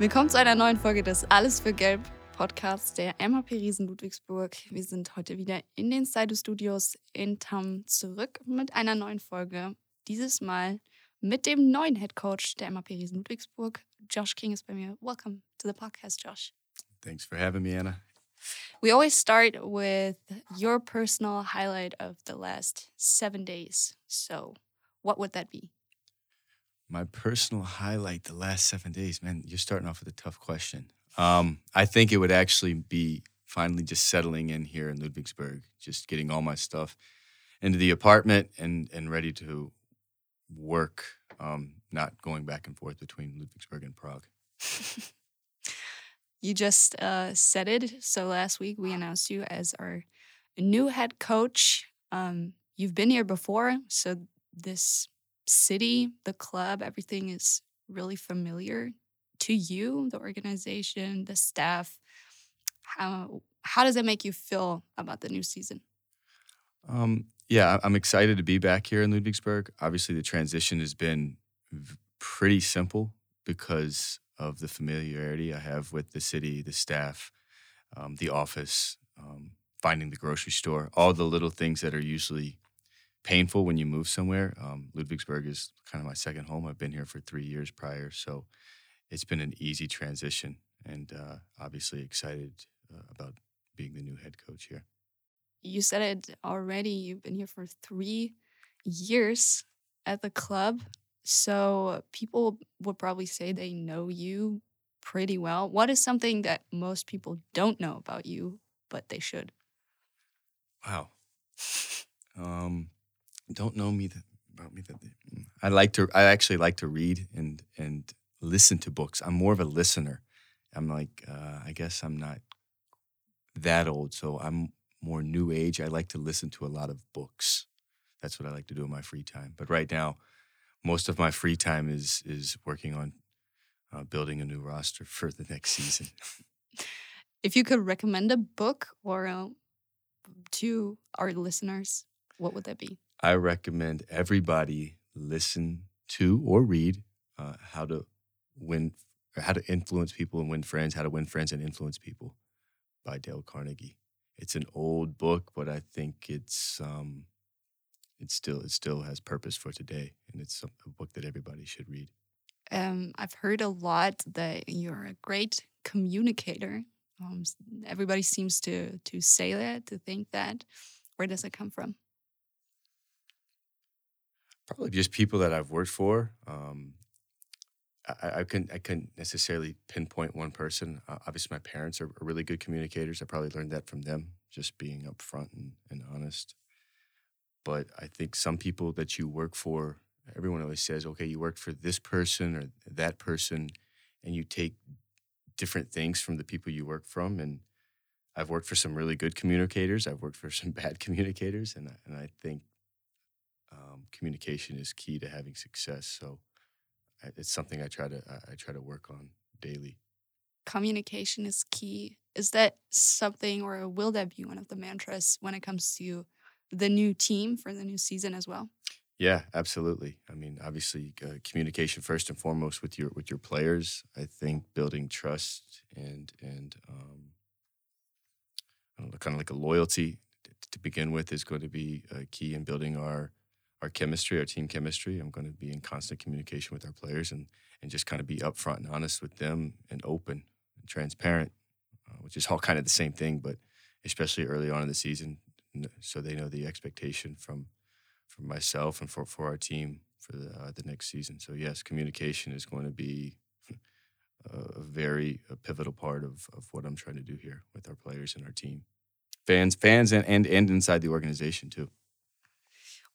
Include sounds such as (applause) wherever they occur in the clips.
Willkommen zu einer neuen Folge des Alles für Gelb Podcasts der MHP Riesen Ludwigsburg. Wir sind heute wieder in den Side Studios in Tam zurück mit einer neuen Folge. Dieses Mal mit dem neuen Head Coach der MHP Riesen Ludwigsburg. Josh King ist bei mir. Welcome to the podcast, Josh. Thanks for having me, Anna. We always start with your personal highlight of the last seven days. So, what would that be? My personal highlight the last seven days, man. You're starting off with a tough question. Um, I think it would actually be finally just settling in here in Ludwigsburg, just getting all my stuff into the apartment and and ready to work, um, not going back and forth between Ludwigsburg and Prague. (laughs) you just uh, said it. So last week we announced you as our new head coach. Um, you've been here before, so this city, the club, everything is really familiar to you, the organization, the staff. How how does it make you feel about the new season? Um, yeah, I'm excited to be back here in Ludwigsburg. Obviously, the transition has been pretty simple because of the familiarity I have with the city, the staff, um, the office, um, finding the grocery store, all the little things that are usually painful when you move somewhere. Um, Ludwigsburg is kind of my second home. I've been here for three years prior, so it's been an easy transition, and uh, obviously excited uh, about being the new head coach here. You said it already. You've been here for three years at the club. So people would probably say they know you pretty well. What is something that most people don't know about you, but they should? Wow. Um, don't know me that about me that they, mm, I like to. I actually like to read and and listen to books. I'm more of a listener. I'm like, uh, I guess I'm not that old, so I'm more new age. I like to listen to a lot of books. That's what I like to do in my free time. But right now, most of my free time is is working on uh, building a new roster (laughs) for the next season. if you could recommend a book or uh, to our listeners, what would that be? I recommend everybody listen to or read uh, how to win, how to influence people and win friends, how to win friends and influence people by Dale Carnegie. It's an old book, but I think it's um, it still it still has purpose for today, and it's a book that everybody should read. Um, I've heard a lot that you're a great communicator. Um, everybody seems to to say that, to think that. Where does it come from? Probably just people that I've worked for. Um, I, I couldn't I couldn't necessarily pinpoint one person. Uh, obviously, my parents are, really good communicators. I probably learned that from them, just being upfront and, and honest. But I think some people that you work for, everyone always says, okay, you work for this person or that person, and you take different things from the people you work from. And I've worked for some really good communicators. I've worked for some (laughs) bad communicators, and and I think communication is key to having success. So it's something I try to I try to work on daily. Communication is key. Is that something, or will that be one of the mantras when it comes to the new team for the new season as well? Yeah, absolutely. I mean, obviously, uh, communication first and foremost with your with your players. I think building trust and and um, know, kind of like a loyalty to begin with is going to be uh, key in building our our chemistry, our team chemistry. I'm going to be in constant communication with our players and and just kind of be upfront and honest with them and open and transparent, uh, which is all kind of the same thing, but especially early on in the season, so they know the expectation from from myself and for, for our team for the, uh, the next season. So yes, communication is going to be (laughs) a, very a pivotal part of, of what I'm trying to do here with our players and our team, fans, fans, and and, and inside the organization too.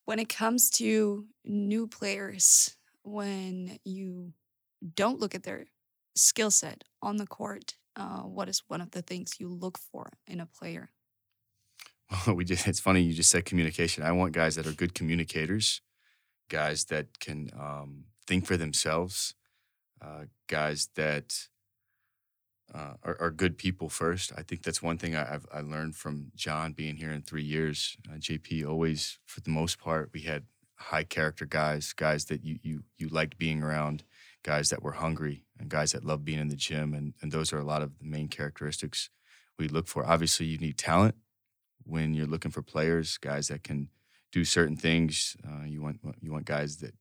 When it comes to new players, when you don't look at their skill set on the court, uh, what is one of the things you look for in a player? Well, (laughs) we just it's funny you just said communication. I want guys that are good communicators, guys that can um, think for themselves, uh, guys that uh, are, are, good people first. I think that's one thing I, have I learned from John being here in three years. Uh, JP always, for the most part, we had high character guys, guys that you you you liked being around, guys that were hungry, and guys that love being in the gym. And, and those are a lot of the main characteristics we look for. Obviously, you need talent when you're looking for players, guys that can do certain things. Uh, you want you want guys that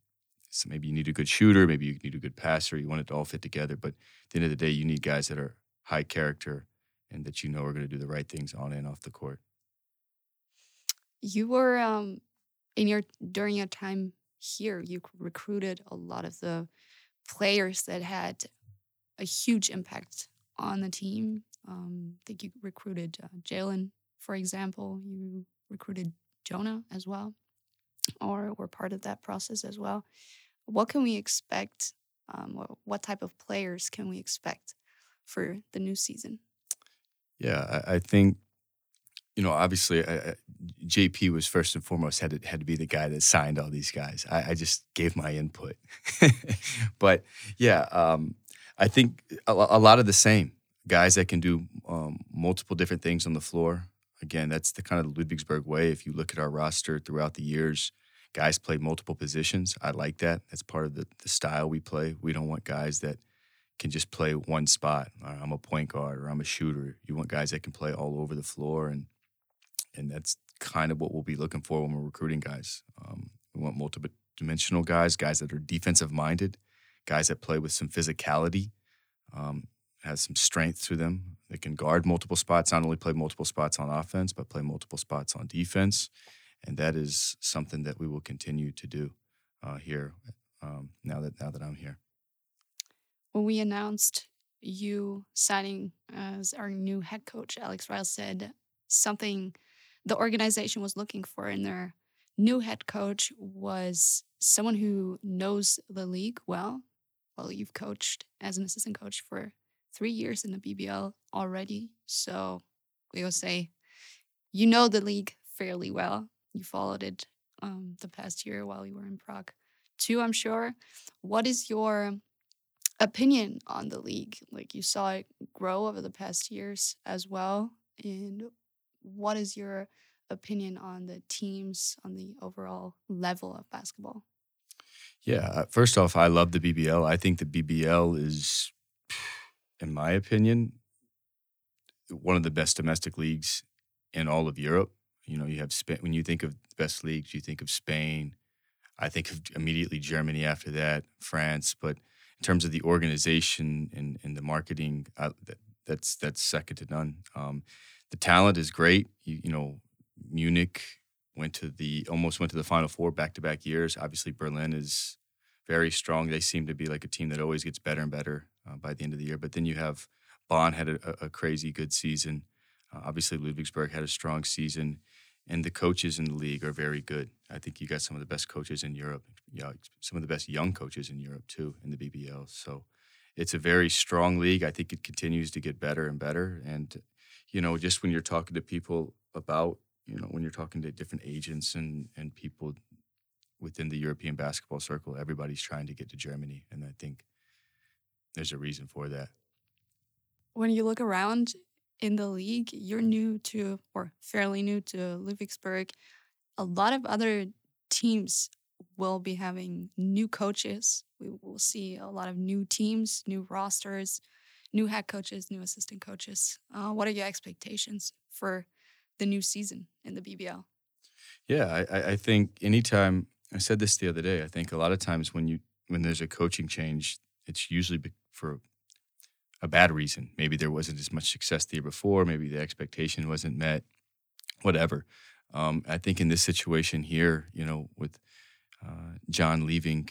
so maybe you need a good shooter, maybe you need a good passer. You want it to all fit together. But at the end of the day, you need guys that are high character and that you know are going to do the right things on and off the court. You were um, in your during your time here. You recruited a lot of the players that had a huge impact on the team. Um, I think you recruited uh, Jalen, for example. You recruited Jonah as well, or were part of that process as well. What can we expect? Um, what, what type of players can we expect for the new season? Yeah, I, I think you know, obviously, JP was first and foremost had to, had to be the guy that signed all these guys. I, I just gave my input, (laughs) but yeah, um, I think a, a, lot of the same guys that can do um, multiple different things on the floor. Again, that's the kind of Ludwigsburg way. If you look at our roster throughout the years, guys play multiple positions. I like that. That's part of the, the style we play. We don't want guys that can just play one spot. I'm a point guard or I'm a shooter. You want guys that can play all over the floor, and and that's kind of what we'll be looking for when we're recruiting guys. Um, we want multiple dimensional guys, guys that are defensive minded, guys that play with some physicality, um, has some strength to them. They can guard multiple spots, not only play multiple spots on offense, but play multiple spots on defense. And that is something that we will continue to do uh, here um, now that now that I'm here when we announced you signing as our new head coach, Alex Riles said something the organization was looking for in their new head coach was someone who knows the league well. Well, you've coached as an assistant coach for three years in the BBL already. So we will say you know the league fairly well. You followed it um, the past year while you were in Prague, too, I'm sure. What is your opinion on the league? Like you saw it grow over the past years as well. And what is your opinion on the teams, on the overall level of basketball? Yeah, uh, first off, I love the BBL. I think the BBL is, in my opinion, one of the best domestic leagues in all of Europe. You know, you have Spain. When you think of best leagues, you think of Spain. I think of immediately Germany after that, France. But in terms of the organization and, and the marketing, uh, that, that's that's second to none. Um, the talent is great. You, you, know, Munich went to the almost went to the Final Four back to back years. Obviously, Berlin is very strong. They seem to be like a team that always gets better and better uh, by the end of the year. But then you have Bonn had a, a crazy good season. Uh, obviously, Ludwigsburg had a strong season and the coaches in the league are very good. I think you got some of the best coaches in Europe, know, some of the best young coaches in Europe too in the BBL. So it's a very strong league. I think it continues to get better and better. And you know, just when you're talking to people about, you know, when you're talking to different agents and and people within the European basketball circle, everybody's trying to get to Germany, and I think there's a reason for that. When you look around in the league, you're new to, or fairly new to Ludwigsburg. A lot of other teams will be having new coaches. We will see a lot of new teams, new rosters, new head coaches, new assistant coaches. Uh, what are your expectations for the new season in the BBL? Yeah, I, I think anytime I said this the other day. I think a lot of times when you when there's a coaching change, it's usually for a bad reason. Maybe there wasn't as much success the year before. Maybe the expectation wasn't met. Whatever. Um, I think in this situation here, you know, with uh, John leaving,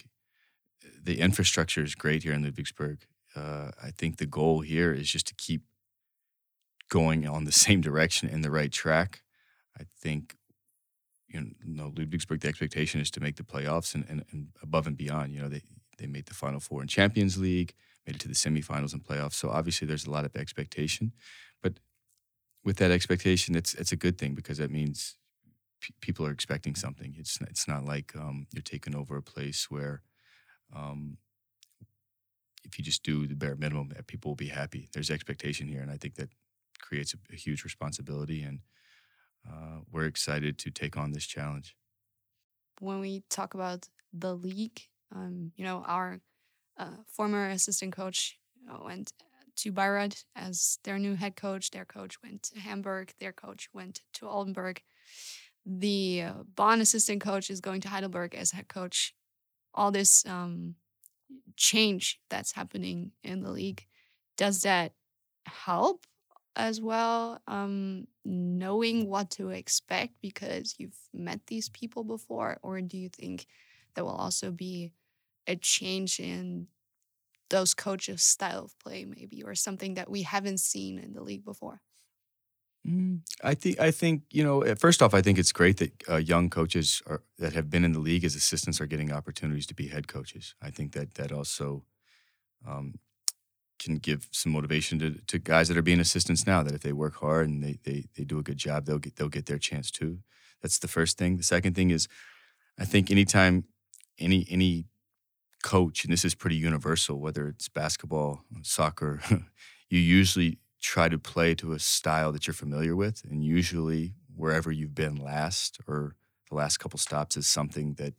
the infrastructure is great here in Ludwigsburg. Uh, I think the goal here is just to keep going on the (laughs) same direction in the right track. I think you know Ludwigsburg. The expectation is to make the playoffs and, and, and above and beyond. You know, they they made the Final Four in Champions League made it to the semifinals and playoffs. So obviously there's a lot of expectation, but with that expectation, it's it's a good thing because that means p- people are expecting something. It's it's not like um, you're taking over a place where um, if you just do the bare minimum, that people will be happy. There's expectation here, and I think that creates a, a huge responsibility, and uh, we're excited to take on this challenge. When we talk about the league, um, you know, our uh, former assistant coach went to Bayreuth as their new head coach. Their coach went to Hamburg. Their coach went to Oldenburg. The Bonn assistant coach is going to Heidelberg as head coach. All this um, change that's happening in the league, does that help as well? Um, knowing what to expect because you've met these people before, or do you think there will also be a change in those coaches' style of play, maybe, or something that we haven't seen in the league before? Mm, I think I think you know. First off, I think it's great that uh, young coaches are, that have been in the league as assistants are getting opportunities to be head coaches. I think that that also um, can give some motivation to, to guys that are being assistants now. That if they work hard and they, they they do a good job, they'll get they'll get their chance too. That's the first thing. The second thing is, I think anytime any any coach, and this is pretty universal, whether it's basketball, soccer, (laughs) you usually try to play to a style that you're familiar with, and usually wherever you've been last or the last couple stops is something that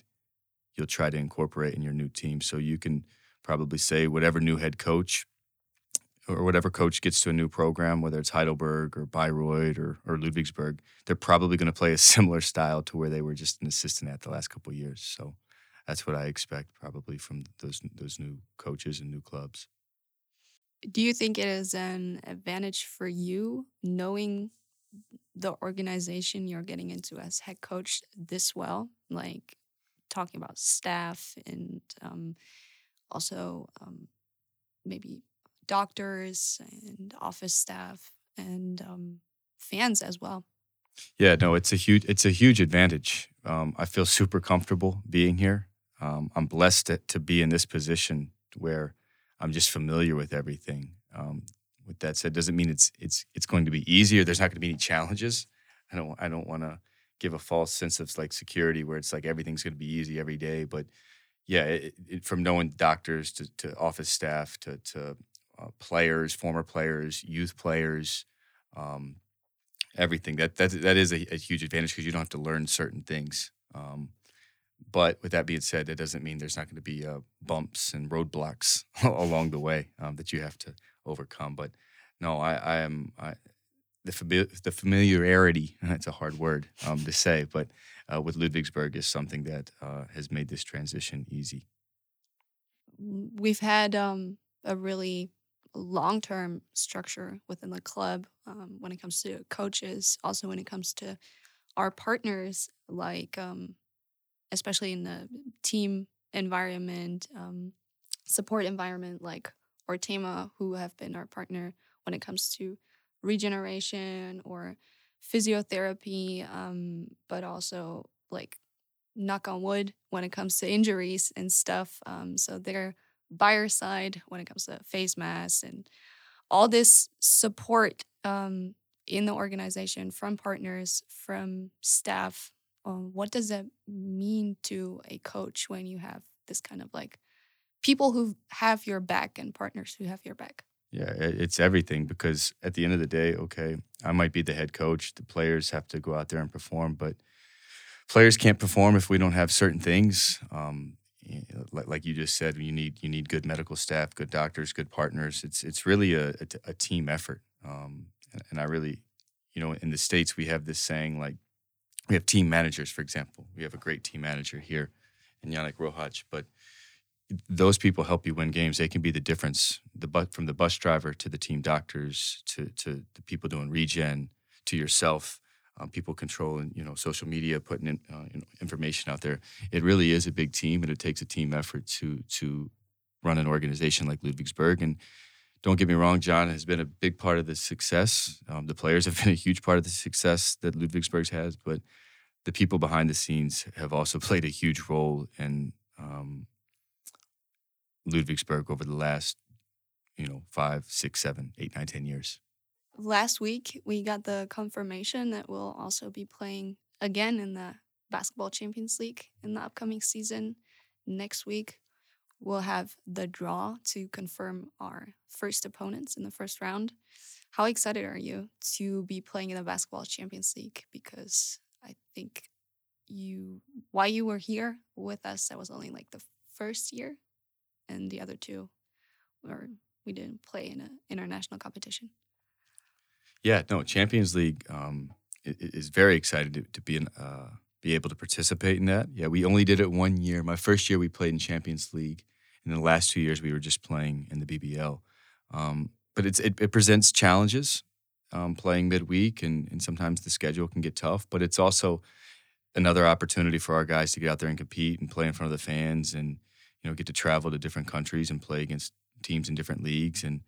you'll try to incorporate in your new team. So you can probably say whatever new head coach or whatever coach gets to a new program, whether it's Heidelberg or Bayreuth or, or Ludwigsburg, they're probably going to play a (laughs) similar style to where they were just an assistant at the last couple years. So that's what I expect probably from those those new coaches and new clubs. Do you think it is an advantage for you knowing the organization you're getting into as head coach this well? Like talking about staff and um, also um, maybe doctors and office staff and um, fans as well. Yeah, no, it's a huge it's a huge advantage. Um, I feel super comfortable being here. Um, I'm blessed to, to be in this position where I'm just familiar with everything. Um, with that said, doesn't mean it's it's it's going to be easier. There's not going to be any challenges. I don't I don't want to give a false sense of like security where it's like everything's going to be easy every day. But yeah, it, it, from knowing doctors to, to office staff to to uh, players, former players, youth players, um, everything that that that is a, a huge advantage because you don't have to learn certain things. Um, but with that being said, it doesn't mean there's not going to be uh, bumps and roadblocks (laughs) along the way um, that you have to overcome. But no, I, I am I, the fami- the familiarity. (laughs) That's a hard word um, to say, but uh, with Ludwigsburg is something that uh, has made this transition easy. We've had um, a really long term structure within the club um, when it comes to coaches, also when it comes to our partners, like um, especially in the team environment, um, support environment, like Ortema, who have been our partner when it comes to regeneration or physiotherapy, um, but also like knock on wood when it comes to injuries and stuff. Um, so they're our side when it comes to face masks and all this support um, in the organization from partners, from staff. Um, what does that mean to a coach when you have this kind of like people who have your back and partners who have your back? Yeah, it's everything because at the end of the day, okay, I might be the head coach. The players have to go out there and perform, but players can't perform if we don't have certain things. Um, like, you just said, you need you need good medical staff, good doctors, good partners. It's it's really a a team effort. Um, and I really, you know, in the states we have this saying like we have team managers, for example. We have a great team manager here in Yannick Rohach, but those people help you win games. They can be the difference. The bu- from the bus driver to the team doctors to to the people doing regen to yourself, um, people controlling you know social media, putting in, uh, you know, information out there. It really is a big team, and it takes a team effort to to run an organization like Ludwigsburg. And don't get me wrong, John has been a big part of the success. Um, the players have (laughs) been a huge part of the success that Ludwigsburg has, but the people behind the scenes have also played a huge role in um, Ludwigsburg over the last, you know, five, six, seven, eight, nine, ten years. Last week, we got the confirmation that we'll also be playing again in the Basketball Champions League in the upcoming season. Next week, we'll have the draw to confirm our first opponents in the first round. How excited are you to be playing in the Basketball Champions League? Because I think you, while you were here with us, that was only like the first year, and the other two were we didn't play in an international competition. Yeah, no, Champions League um, is very excited to, to be in, uh, be able to participate in that. Yeah, we only did it one year. My first year we played in Champions League, in the last two years we were just playing in the BBL. Um, but it, it presents challenges um, playing midweek, and and sometimes the schedule can get tough. But it's also another opportunity for our guys to get out there and compete and play in front of the fans, and you know get to travel to different countries and play against teams in different leagues and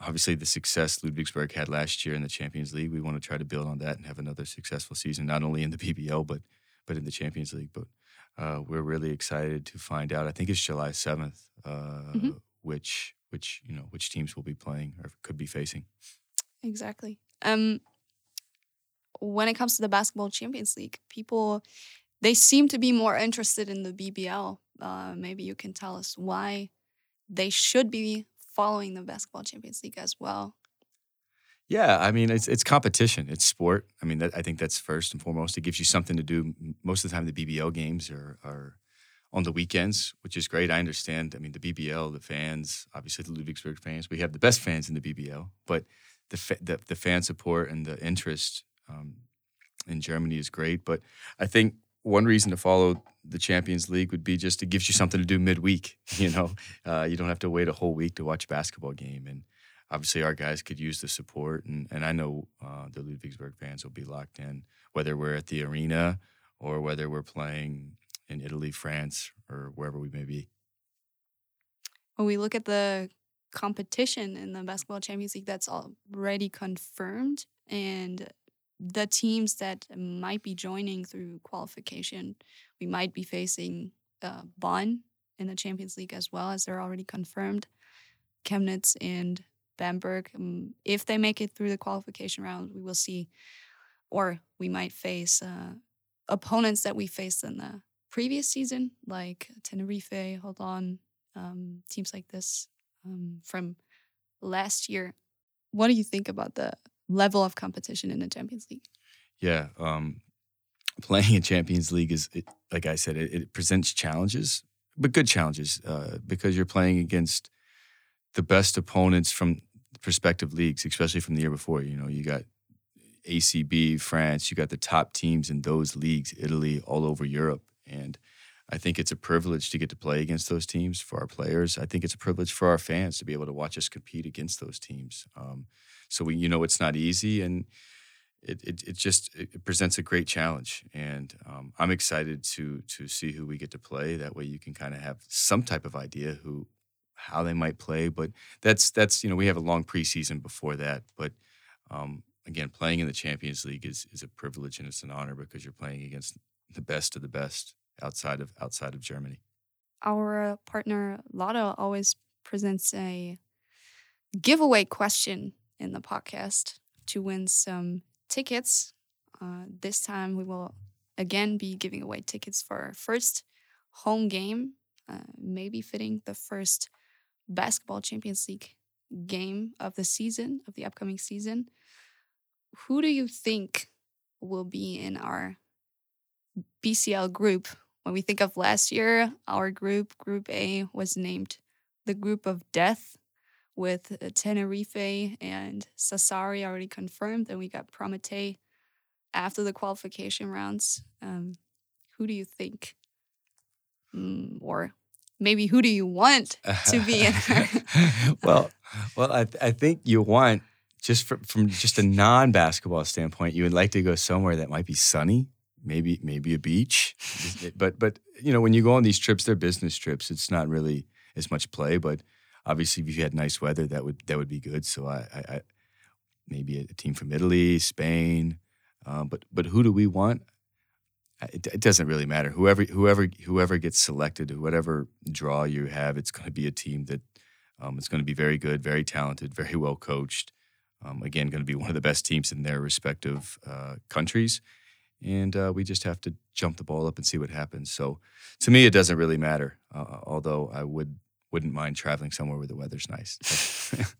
obviously the success Ludwigsburg had last year in the Champions League. We want to try to build on that and have another successful season, not only in the BBL but but in the Champions League. But uh, we're really excited to find out. I think it's July seventh, uh, mm-hmm. which which you know which teams will be playing or could be facing. Exactly. Um, when it comes to the basketball Champions League, people they seem to be more interested in the BBL. Uh, maybe you can tell us why they should be following the basketball Champions League as well. Yeah, I mean it's it's competition, it's sport. I mean that, I think that's first and foremost. It gives you something to do. Most of the time, the BBL games are are on the weekends, which is great. I understand. I mean the BBL, the fans, obviously the Ludwigsburg fans, we have the best fans in the BBL, but the fa- the, the, fan support and the interest um, in Germany is great. But I think one reason to follow the Champions League would be just it gives you something to do midweek. (laughs) You know, uh, you don't have to wait a whole week to watch a basketball game, and obviously our guys could use the support. And and I know uh, the Ludwigsburg fans will be locked in, whether we're at the arena or whether we're playing in Italy, France, or wherever we may be. When we look at the competition in the basketball Champions League, that's already confirmed, and the teams that might be joining through qualification, we might be facing uh, Bonn in the Champions League as well, as they're already confirmed. Chemnitz and Bamberg. Um, if they make it through the qualification round, we will see, or we might face uh, opponents that we faced in the previous season, like Tenerife, hold on, um, teams like this um, from last year. What do you think about the level of competition in the Champions League. Yeah, um, (laughs) playing in Champions League is, it, like I said, it, it, presents challenges, but good challenges uh, because you're playing against the best opponents from prospective leagues, especially from the year before. You know, you got ACB, France, you got the top teams in those leagues, Italy, all over Europe, and I think it's a privilege to get to play against those teams for our players. I think it's a privilege for our fans to be able to watch us compete against those teams. Um, so we, you know, it's not easy, and it it, it just it presents a great challenge. And um, I'm excited to to see who we get to play. That way, you can kind of have some type of idea who how they might play. But that's that's you know we have a long preseason before that. But um, again, playing in the Champions League is is a privilege and it's an honor because you're playing against the best of the best outside of outside of Germany. Our partner Lotto always presents a giveaway question in the podcast to win some tickets. Uh, this time we will again be giving away tickets for our first home game, uh, maybe fitting the first basketball Champions League game of the season, of the upcoming season. Who do you think will be in our BCL group? When we think of last year, our group, Group A, was named the group of death with uh, Tenerife and Sassari already confirmed. Then we got Promete after the qualification rounds. Um, who do you think? Mm, or maybe who do you want (laughs) to be in (laughs) well, well, I, I think you want just from, from just a non-basketball standpoint, you would like to go somewhere that might be sunny, maybe maybe a beach. but but you know when you go on these trips, they're business trips. It's not really as much play, but obviously, if you had nice weather, that would that would be good. So I, I, I maybe a team from Italy, Spain, um, but but who do we want? It, it, doesn't really matter. Whoever whoever whoever gets selected, whatever draw you have, it's going to be a team that um, it's going to be very good, very talented, very well coached. Um, again, going to be one of the best teams in their respective uh, countries, and uh, we just have to jump the ball up and see what happens. So, to me, it doesn't really matter. Uh, although I would wouldn't mind traveling somewhere where the weather's nice. (laughs)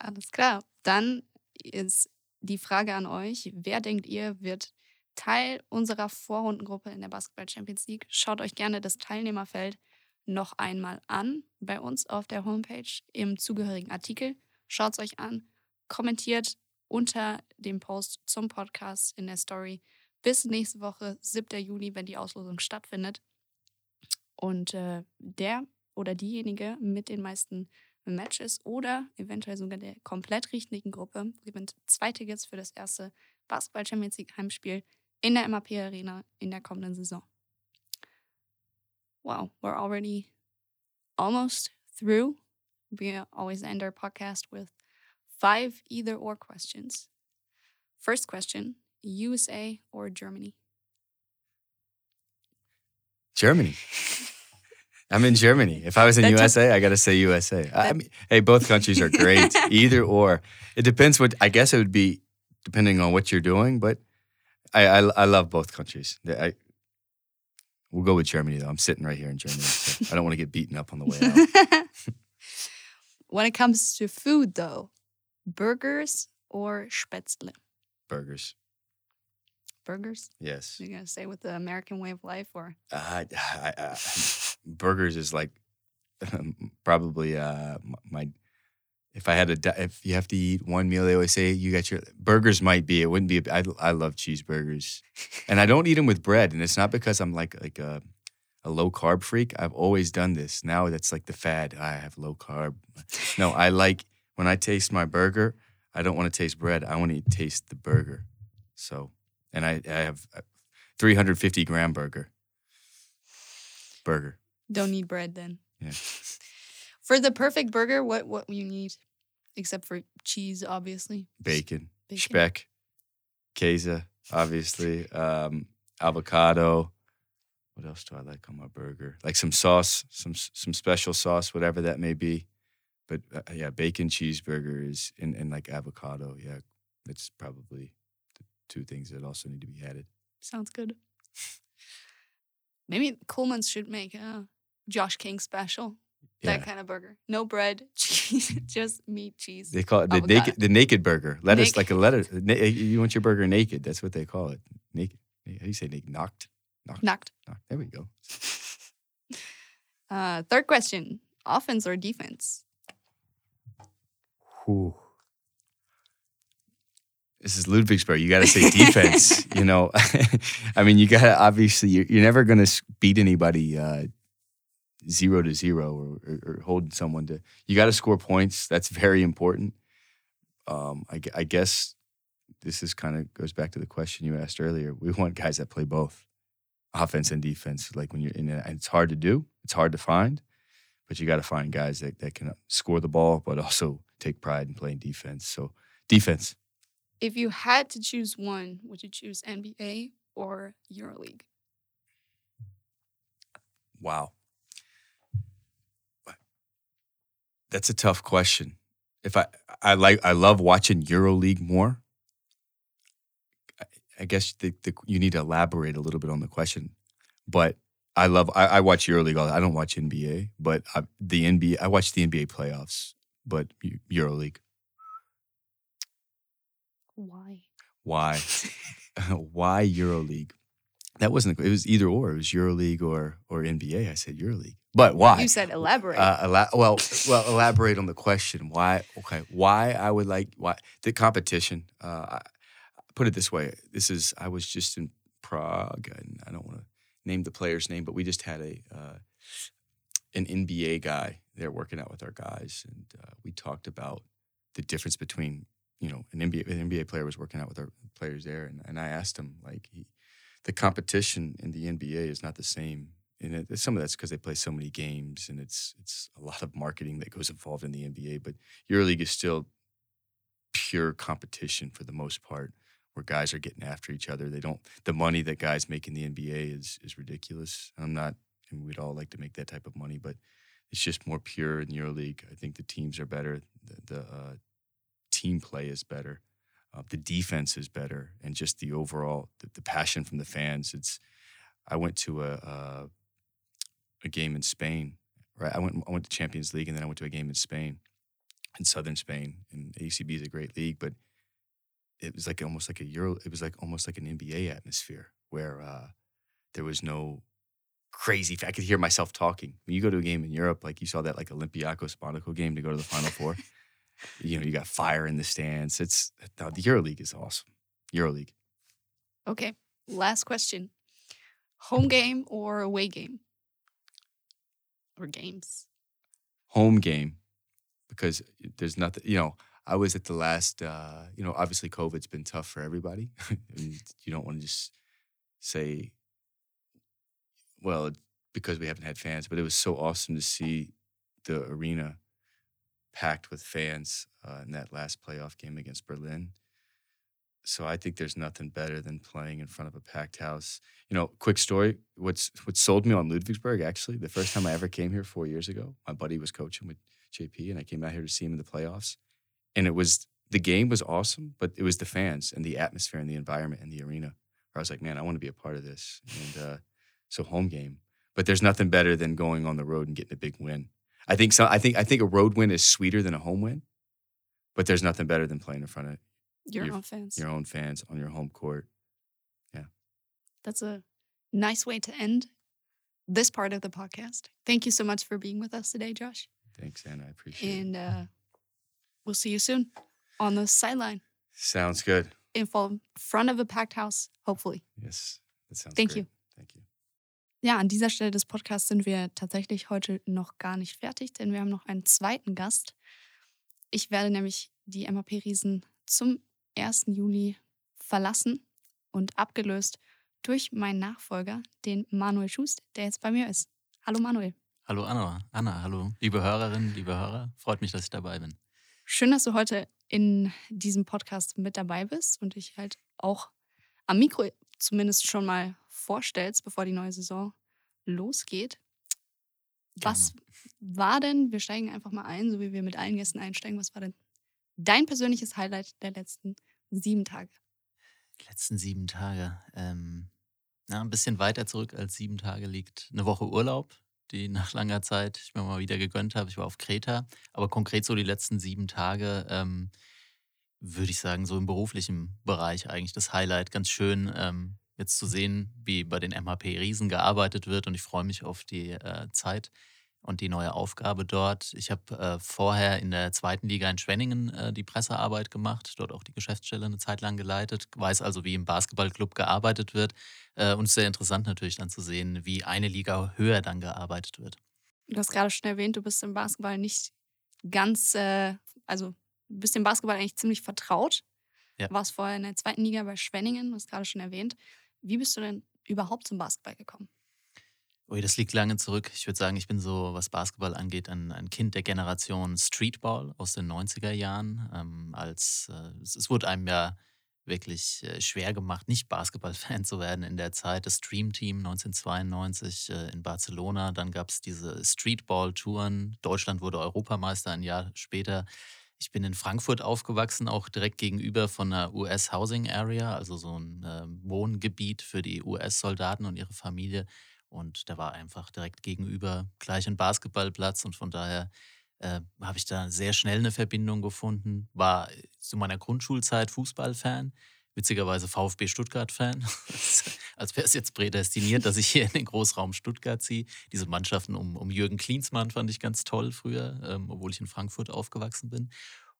Alles klar. Dann ist die Frage an euch: Wer denkt ihr wird Teil unserer Vorrundengruppe in der Basketball Champions League? Schaut euch gerne das Teilnehmerfeld noch einmal an bei uns auf der Homepage im zugehörigen Artikel. Schaut es euch an, kommentiert unter dem Post zum Podcast in der Story. Bis nächste Woche, 7. Juni, wenn die Auslosung stattfindet. Und äh, der oder diejenige mit den meisten Matches oder eventuell sogar der komplett richtigen Gruppe gewinnt zwei Tickets für das erste Basketball Champions League Heimspiel in der MHP Arena in der kommenden Saison. Wow, we're already almost through. We always end our podcast with five either or questions. First question USA or Germany? Germany. I'm in Germany. If I was in That USA, I got to say USA. I, I mean, hey, both countries are great. (laughs) Either or. It depends what, I guess it would be depending on what you're doing, but I, I, I love both countries. I, we'll go with Germany, though. I'm sitting right here in Germany. So I don't want to get beaten up on the way out. (laughs) when it comes to food, though, burgers or Spätzle? Burgers. Burgers? Yes. You're gonna say with the American way of life, or Uh, I, I, burgers is like (laughs) probably uh, my. If I had a, di- if you have to eat one meal, they always say you got your burgers. Might be it wouldn't be. I I love cheeseburgers, and I don't eat them with bread. And it's not because I'm like like a a low carb freak. I've always done this. Now that's like the fad. I have low carb. No, I like when I taste my burger. I don't want to taste bread. I want to taste the burger. So, and I I have a 350 gram burger. Burger. don't need bread then. Yeah. (laughs) For the perfect burger, what what you need, except for cheese, obviously. Bacon. Bacon. Speck. Käse, obviously. Um, avocado. What else do I like on my burger? Like some sauce, some some special sauce, whatever that may be. But uh, yeah, bacon cheeseburger is and, and like avocado. Yeah, that's probably the two things that also need to be added. Sounds good. Maybe Coleman's should make a Josh King special. Yeah. That kind of burger. No bread, (laughs) cheese, just meat, cheese. They call it the Avocado. naked, the naked burger. Lettuce, Naked. like a lettuce. na- You want your burger naked. That's what they call it. Naked. How do you say naked? Knocked. Knocked. Knocked. knocked. There we go. (laughs) Uh, third question: offense or defense? Whew. This is Ludwigsburg. You got to say (laughs) defense. you know, I mean, you got to obviously. You're, you're never going to beat anybody uh, zero to zero or, or, or holding someone to. You got to score points. That's very important. Um, I, I guess this is kind of goes back to the question you asked earlier. We want guys that play both offense and defense. Like when you're in, it, and it's hard to do. It's hard to find, but you got to find guys that, that can score the ball, but also take pride in playing defense. So defense. If you had to choose one, would you choose NBA or EuroLeague? Wow. That's a tough question. If I I like I love watching EuroLeague more. I, I guess the, the, you need to elaborate a little bit on the question, but I love I, I watch EuroLeague. All, I don't watch NBA, but I, the NBA I watch the NBA playoffs, but Eu- EuroLeague. Why? Why? (laughs) (laughs) Why EuroLeague? That wasn't. It was either or. It was EuroLeague or or NBA. I said EuroLeague, but why? You said elaborate. Uh, ela- well, well, elaborate on the question. Why? Okay, why I would like why the competition. Uh, I, put it this way: this is I was just in Prague, and I don't want to name the player's name, but we just had a uh, an NBA guy there working out with our guys, and uh, we talked about the difference between you know an NBA an NBA player was working out with our players there, and, and I asked him like he, the competition in the NBA is not the same and it, some of that's because they play so many games and it's it's a lot of marketing that goes involved in the NBA. But EuroLeague is still pure competition for the most part, where guys are getting after each other. They don't the money that guys make in the NBA is is ridiculous. I'm not, and we'd all like to make that type of money, but it's just more pure in EuroLeague. I think the teams are better. The, the uh, team play is better. Uh, the defense is better, and just the overall the, the passion from the fans. It's I went to a, a a game in Spain. Right, I went I went to Champions League, and then I went to a game in Spain, in southern Spain. And ACB is a great league, but it was like almost like a Euro. It was like almost like an NBA atmosphere where uh, there was no crazy. I could hear myself talking. When you go to a game in Europe, like you saw that like Olympiacos Monaco game to go to the Final Four, (laughs) you know, you got fire in the stands. It's the EuroLeague is awesome. EuroLeague. Okay. Last question. Home game or away game? Or games? Home game because there's nothing, you know, I was at the last, uh, you know, obviously COVID's been tough for everybody. (laughs) you don't want to just say, well, because we haven't had fans, but it was so awesome to see the arena packed with fans uh, in that last playoff game against Berlin. So I think there's nothing better than playing in front of a packed house. You know, quick story. What's what sold me on Ludwigsburg actually? The first time I ever came here four years ago, my buddy was coaching with JP, and I came out here to see him in the playoffs. And it was the game was awesome, but it was the fans and the atmosphere and the environment in the arena. Where I was like, man, I want to be a part of this. And uh, so home game. But there's nothing better than going on the road and getting a big win. I think so. I think I think a road win is sweeter than a home win, but there's nothing better than playing in front of your, your own fans. Your own fans on your home court. Yeah, that's a nice way to end this part of the podcast. Thank you so much for being with us today, Josh. Thanks, Anna. I appreciate and, it. And uh, we'll see you soon on the sideline. Sounds good. In front of a packed house, hopefully. Yes, that sounds Thank great. you. Thank you. Ja, an dieser Stelle des Podcasts sind wir tatsächlich heute noch gar nicht fertig, denn wir haben noch einen zweiten Gast. Ich werde nämlich die MHP-Riesen zum 1. Juli verlassen und abgelöst durch meinen Nachfolger, den Manuel Schust, der jetzt bei mir ist. Hallo Manuel. Hallo Anna. Anna, hallo. Liebe Hörerinnen, liebe Hörer, freut mich, dass ich dabei bin. Schön, dass du heute in diesem Podcast mit dabei bist und dich halt auch am Mikro zumindest schon mal vorstellst, bevor die neue Saison losgeht. Was war denn, wir steigen einfach mal ein, so wie wir mit allen Gästen einsteigen, was war denn dein persönliches Highlight der letzten sieben Tage? Die letzten sieben Tage. Ähm, na, ein bisschen weiter zurück als sieben Tage liegt eine Woche Urlaub, die nach langer Zeit ich mir mal wieder gegönnt habe. Ich war auf Kreta, aber konkret so die letzten sieben Tage. Ähm, würde ich sagen, so im beruflichen Bereich eigentlich das Highlight. Ganz schön, ähm, jetzt zu sehen, wie bei den MHP Riesen gearbeitet wird und ich freue mich auf die äh, Zeit und die neue Aufgabe dort. Ich habe äh, vorher in der zweiten Liga in Schwenningen äh, die Pressearbeit gemacht, dort auch die Geschäftsstelle eine Zeit lang geleitet, weiß also, wie im Basketballclub gearbeitet wird äh, und es ist sehr interessant natürlich dann zu sehen, wie eine Liga höher dann gearbeitet wird. Du hast gerade schon erwähnt, du bist im Basketball nicht ganz, äh, also du bist dem Basketball eigentlich ziemlich vertraut. Ja. Warst vorher in der zweiten Liga bei Schwenningen, du hast gerade schon erwähnt. Wie bist du denn überhaupt zum Basketball gekommen? Ui, das liegt lange zurück. Ich würde sagen, ich bin so, was Basketball angeht, ein, ein Kind der Generation Streetball aus den 90er Jahren. Ähm, als, äh, es, wurde einem ja wirklich äh, schwer gemacht, nicht Basketball-Fan (laughs) zu werden in der Zeit. Das Stream Team 1992 äh, in Barcelona. Dann gab es diese Streetball-Touren. Deutschland wurde Europameister ein Jahr später. Ich bin in Frankfurt aufgewachsen, auch direkt gegenüber von einer US Housing Area, also so ein äh, Wohngebiet für die US-Soldaten und ihre Familie. Und da war einfach direkt gegenüber gleich ein Basketballplatz und von daher äh, habe ich da sehr schnell eine Verbindung gefunden. War zu meiner Grundschulzeit Fußballfan, witzigerweise VfB Stuttgart-Fan, (laughs) als wäre es jetzt prädestiniert, dass ich hier in den Großraum Stuttgart ziehe. Diese Mannschaften um, um Jürgen Klinsmann fand ich ganz toll früher, ähm, obwohl ich in Frankfurt aufgewachsen bin.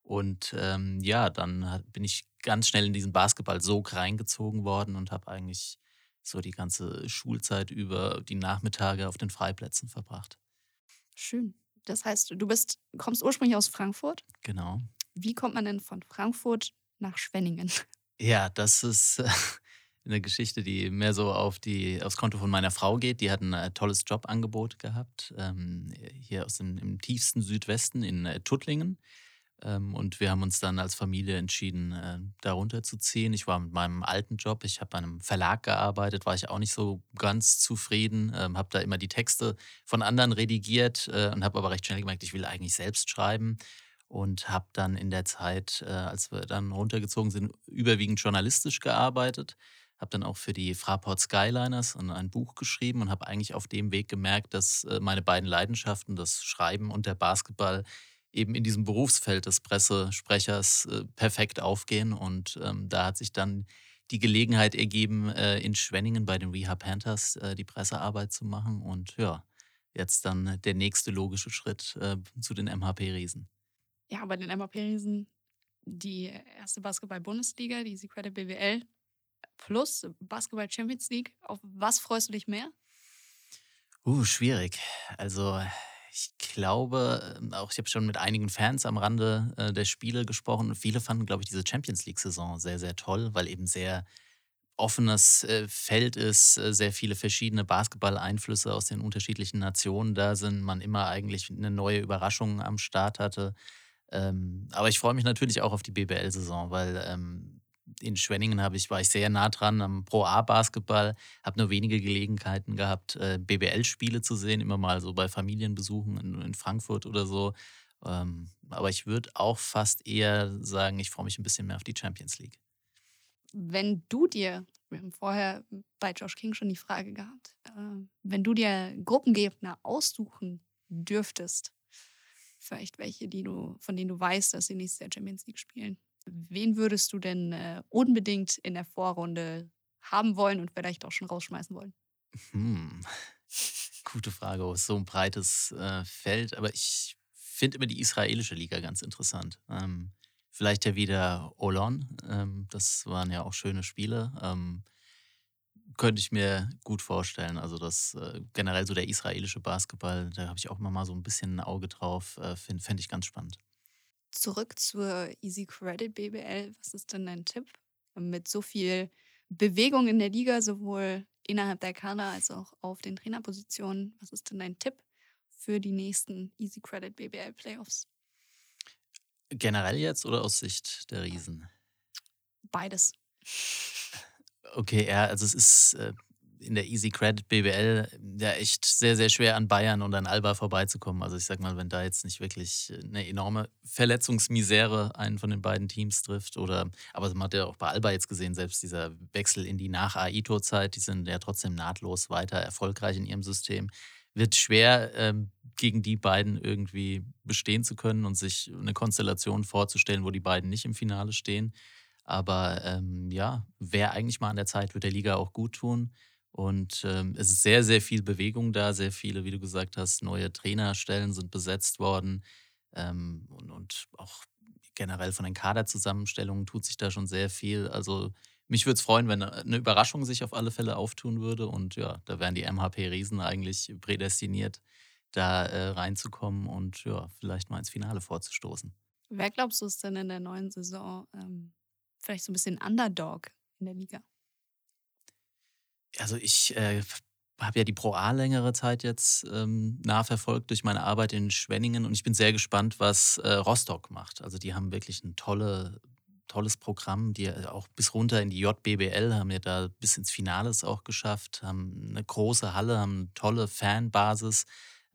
Und ähm, ja, dann bin ich ganz schnell in diesen Basketball so reingezogen worden und habe eigentlich so die ganze Schulzeit über die Nachmittage auf den Freiplätzen verbracht. Schön. Das heißt, du bist, kommst ursprünglich aus Frankfurt. Genau. Wie kommt man denn von Frankfurt nach Schwenningen? Ja, das ist (laughs) eine Geschichte, die mehr so auf die, aufs Konto von meiner Frau geht. Die hat ein äh, tolles Jobangebot gehabt, ähm, hier aus dem im tiefsten Südwesten in äh, Tuttlingen. Ähm, und wir haben uns dann als Familie entschieden, äh, darunter zu ziehen. Ich war mit meinem alten Job, ich habe bei einem Verlag gearbeitet, war ich auch nicht so ganz zufrieden, ähm, habe da immer die Texte von anderen redigiert äh, und habe aber recht schnell gemerkt, ich will eigentlich selbst schreiben und habe dann in der Zeit, äh, als wir dann runtergezogen sind, überwiegend journalistisch gearbeitet. Habe dann auch für die Fraport Skyliners ein Buch geschrieben und habe eigentlich auf dem Weg gemerkt, dass meine beiden Leidenschaften, das Schreiben und der Basketball, eben in diesem Berufsfeld des Pressesprechers äh, perfekt aufgehen. Und ähm, da hat sich dann die Gelegenheit ergeben, äh, in Schwenningen bei den Rehab Panthers äh, die Pressearbeit zu machen. Und ja, jetzt dann der nächste logische Schritt äh, zu den MHP-Riesen. Ja, bei den MHP-Riesen die erste Basketball-Bundesliga, die Credit BWL plus Basketball Champions League. Auf was freust du dich mehr? Uh, schwierig. Also ich glaube, ähm, auch ich habe schon mit einigen Fans am Rande äh, der Spiele gesprochen viele fanden, glaube ich, diese Champions League-Saison sehr, sehr toll, weil eben sehr offenes äh, Feld ist, äh, sehr viele verschiedene Basketball-Einflüsse aus den unterschiedlichen Nationen da sind, man immer eigentlich eine neue Überraschung am Start hatte. Ähm, aber ich freue mich natürlich auch auf die BBL-Saison, weil ähm, in Schwenningen ich, war ich sehr nah dran am Pro A-Basketball, habe nur wenige Gelegenheiten gehabt, äh, BBL-Spiele zu sehen, immer mal so bei Familienbesuchen in, in Frankfurt oder so. Ähm, aber ich würde auch fast eher sagen, ich freue mich ein bisschen mehr auf die Champions League. Wenn du dir, wir haben vorher bei Josh King schon die Frage gehabt, äh, wenn du dir Gruppengegner aussuchen dürftest, vielleicht welche, die du, von denen du weißt, dass sie nächstes Jahr Champions League spielen, Wen würdest du denn äh, unbedingt in der Vorrunde haben wollen und vielleicht auch schon rausschmeißen wollen? Hm. Gute Frage. Ist so ein breites äh, Feld, aber ich finde immer die israelische Liga ganz interessant. Ähm, vielleicht ja wieder Olon. Ähm, das waren ja auch schöne Spiele. Ähm, könnte ich mir gut vorstellen. Also das äh, generell so der israelische Basketball, da habe ich auch immer mal so ein bisschen ein Auge drauf. Äh, Fände ich ganz spannend zurück zur Easy Credit BBL. Was ist denn dein Tipp? Mit so viel Bewegung in der Liga, sowohl innerhalb der Kader als auch auf den Trainerpositionen. Was ist denn dein Tipp für die nächsten Easy Credit BBL Playoffs? Generell jetzt oder aus Sicht der Riesen? Beides. Okay, ja, also es ist äh, in der Easy Credit BWL ja echt sehr, sehr schwer an Bayern und an Alba vorbeizukommen. Also ich sag mal, wenn da jetzt nicht wirklich eine enorme Verletzungsmisere einen von den beiden Teams trifft oder, aber man hat ja auch bei Alba jetzt gesehen, selbst dieser Wechsel in die Nach-Aito-Zeit, die sind ja trotzdem nahtlos weiter erfolgreich in ihrem System, wird schwer, ähm, gegen die beiden irgendwie bestehen zu können und sich eine Konstellation vorzustellen, wo die beiden nicht im Finale stehen. Aber ähm, ja, wäre eigentlich mal an der Zeit, wird der Liga auch gut tun. Und ähm, es ist sehr, sehr viel Bewegung da, sehr viele, wie du gesagt hast, neue Trainerstellen sind besetzt worden. Ähm, und, und auch generell von den Kaderzusammenstellungen tut sich da schon sehr viel. Also mich würde es freuen, wenn eine Überraschung sich auf alle Fälle auftun würde. Und ja, da wären die MHP-Riesen eigentlich prädestiniert, da äh, reinzukommen und ja, vielleicht mal ins Finale vorzustoßen. Wer glaubst du ist denn in der neuen Saison ähm, vielleicht so ein bisschen Underdog in der Liga? Also ich äh, habe ja die Pro A längere Zeit jetzt ähm, nah verfolgt durch meine Arbeit in Schwenningen und ich bin sehr gespannt, was äh, Rostock macht. Also die haben wirklich ein tolle, tolles Programm, die auch bis runter in die JBBL haben ja da bis ins Finale auch geschafft, haben eine große Halle, haben eine tolle Fanbasis.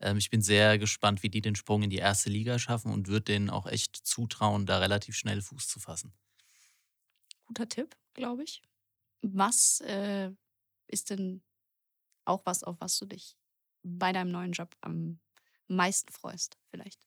Ähm, ich bin sehr gespannt, wie die den Sprung in die erste Liga schaffen und würde denen auch echt zutrauen, da relativ schnell Fuß zu fassen. Guter Tipp, glaube ich. Was äh, ist denn auch was, auf was du dich bei deinem neuen Job am meisten freust, vielleicht?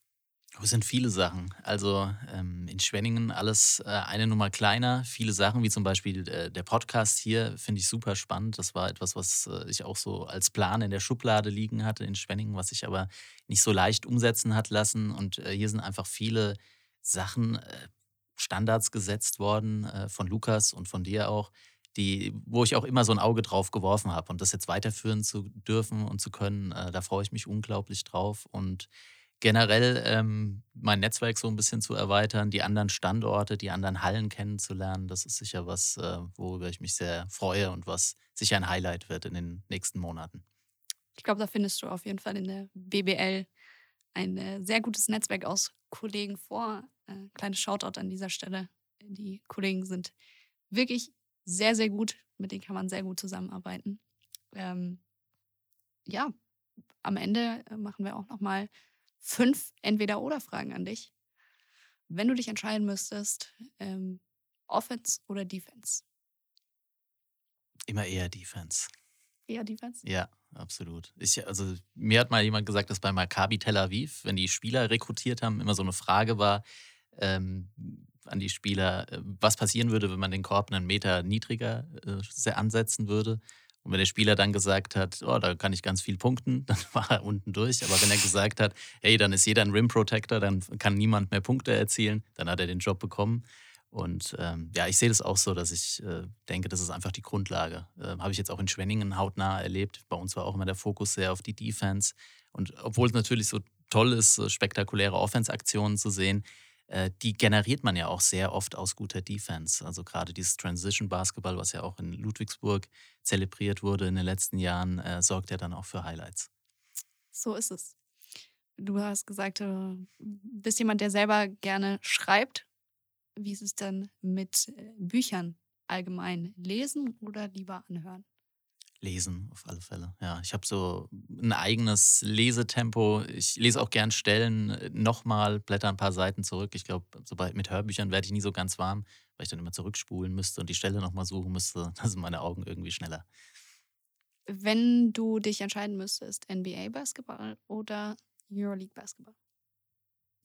Es sind viele Sachen. Also ähm, in Schwenningen alles äh, eine Nummer kleiner. Viele Sachen, wie zum Beispiel äh, der Podcast hier, finde ich super spannend. Das war etwas, was äh, ich auch so als Plan in der Schublade liegen hatte in Schwenningen, was sich aber nicht so leicht umsetzen hat lassen. Und äh, hier sind einfach viele Sachen, äh, Standards gesetzt worden äh, von Lukas und von dir auch, die, wo ich auch immer so ein Auge drauf geworfen habe. Und das jetzt weiterführen zu dürfen und zu können, äh, da freue ich mich unglaublich drauf. Und generell ähm, mein Netzwerk so ein bisschen zu erweitern, die anderen Standorte, die anderen Hallen kennenzulernen, das ist sicher was, äh, worüber ich mich sehr freue und was sicher ein Highlight wird in den nächsten Monaten. Ich glaube, da findest du auf jeden Fall in der BBL ein äh, sehr gutes Netzwerk aus Kollegen vor. Äh, kleines Shoutout an dieser Stelle. Die Kollegen sind wirklich sehr, sehr gut. Mit denen kann man sehr gut zusammenarbeiten. Ähm, ja, am Ende äh, machen wir auch nochmal fünf Entweder-Oder-Fragen an dich. Wenn du dich entscheiden müsstest, ähm, Offense oder Defense? Immer eher Defense. Eher Defense? Ja, absolut. Ich, also, mir hat mal jemand gesagt, dass bei Maccabi Tel Aviv, wenn die Spieler rekrutiert haben, immer so eine Frage war, ähm, an die Spieler, äh, was passieren würde, wenn man den Korb einen Meter niedriger äh, ansetzen würde. Und wenn der Spieler dann gesagt hat, oh, da kann ich ganz viel punkten, (laughs) dann war er unten durch. Aber wenn er gesagt hat, hey, dann ist jeder ein Rim Protector, dann kann niemand mehr Punkte erzielen, dann hat er den Job bekommen. Und ähm, ja, ich sehe das auch so, dass ich äh, denke, das ist einfach die Grundlage. Äh, Habe ich jetzt auch in Schwenningen hautnah erlebt. Bei uns war auch immer der Fokus sehr auf die Defense. Und obwohl es natürlich so toll ist, spektakuläre Offense-Aktionen zu sehen, äh, die generiert man ja auch sehr oft aus guter Defense. Also gerade dieses Transition Basketball, was ja auch in Ludwigsburg zelebriert wurde in den letzten Jahren, äh, sorgt ja dann auch für Highlights. So ist es. Du hast gesagt, du bist jemand, der selber gerne schreibt. Wie ist es denn mit äh, Büchern allgemein? Lesen oder lieber anhören? Lesen, auf alle Fälle. Ja, ich habe so ein eigenes Lesetempo. Ich lese auch gern Stellen äh, nochmal, blätter ein paar Seiten zurück. Ich glaube, sobald mit Hörbüchern werde ich nie so ganz warm, weil ich dann immer zurückspulen müsste und die Stelle nochmal suchen müsste. (laughs) Da sind meine Augen irgendwie schneller. Wenn du dich entscheiden müsstest, NBA-Basketball oder Euroleague-Basketball?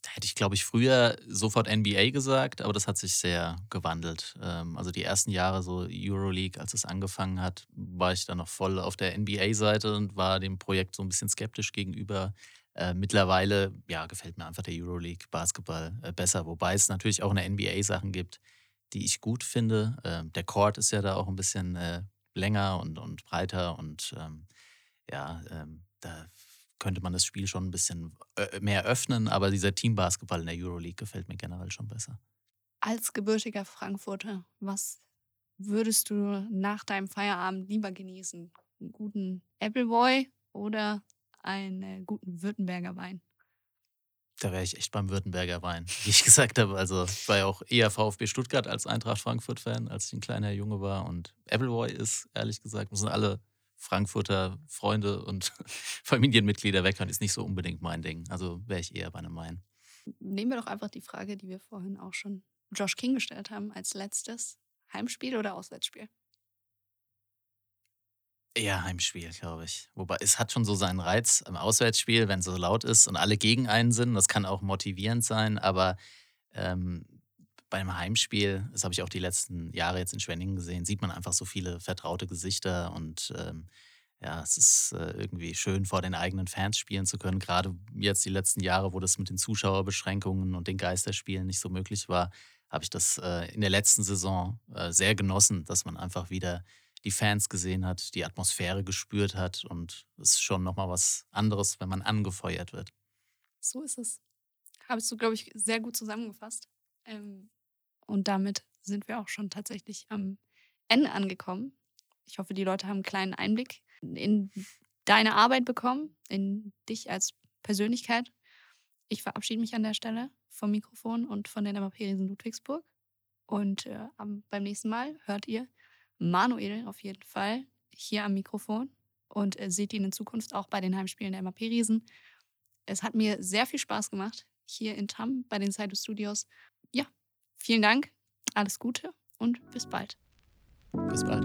Da hätte ich, glaube ich, früher sofort NBA gesagt, aber das hat sich sehr gewandelt. Ähm, also die ersten Jahre so Euroleague, als es angefangen hat, war ich dann noch voll auf der NBA-Seite und war dem Projekt so ein bisschen skeptisch gegenüber. Äh, mittlerweile, ja, gefällt mir einfach der Euroleague Basketball äh, besser, wobei es natürlich auch eine NBA-Sachen gibt, die ich gut finde. Ähm, der Court ist ja da auch ein bisschen äh, länger und, und breiter und ähm, ja, da könnte man das Spiel schon ein bisschen äh, mehr öffnen, aber dieser Teambasketball in der Euroleague gefällt mir generell schon besser. Als gebürtiger Frankfurter, was würdest du nach deinem Feierabend lieber genießen? Einen guten Appleboy oder einen äh, guten Württemberger Wein? Da wäre ich echt beim Württemberger Wein, (laughs) wie ich gesagt habe. Also ich war ja auch eher VfB Stuttgart als Eintracht Frankfurt-Fan, als ich ein kleiner Junge war. Und Appleboy ist, ehrlich gesagt, müssen alle Frankfurter Freunde und (laughs) Familienmitglieder weghören, ist nicht so unbedingt mein Ding. Also wäre ich eher bei einem Main. Nehmen wir doch einfach die Frage, die wir vorhin auch schon Josh King gestellt haben, als letztes. Heimspiel oder Auswärtsspiel? Eher Heimspiel, glaube ich. Wobei es hat schon so seinen Reiz im Auswärtsspiel, wenn es so laut ist und alle gegen einen sind. Das kann auch motivierend sein, aber ähm, beim Heimspiel, das habe ich auch die letzten Jahre jetzt in Schwenningen gesehen, sieht man einfach so viele vertraute Gesichter und ähm, ja, es ist äh, irgendwie schön, vor den eigenen Fans spielen zu können. Gerade jetzt die letzten Jahre, wo das mit den Zuschauerbeschränkungen und den Geisterspielen nicht so möglich war, habe ich das äh, in der letzten Saison äh, sehr genossen, dass man einfach wieder die Fans gesehen hat, die Atmosphäre gespürt hat und es ist schon nochmal was anderes, wenn man angefeuert wird. So ist es. Habest du, glaube ich, sehr gut zusammengefasst. Ähm, und damit sind wir auch schon tatsächlich am Ende angekommen. Ich hoffe, die Leute haben einen kleinen Einblick in deine Arbeit bekommen, in dich als Persönlichkeit. Ich verabschiede mich an der Stelle vom Mikrofon und von der MAP Riesen Ludwigsburg. Und äh, beim nächsten Mal hört ihr Manuel auf jeden Fall hier am Mikrofon und äh, seht ihn in Zukunft auch bei den Heimspielen der MAP Riesen. Es hat mir sehr viel Spaß gemacht hier in Tam bei den Side Studios. Ja, vielen Dank, alles Gute und bis bald. Bis bald.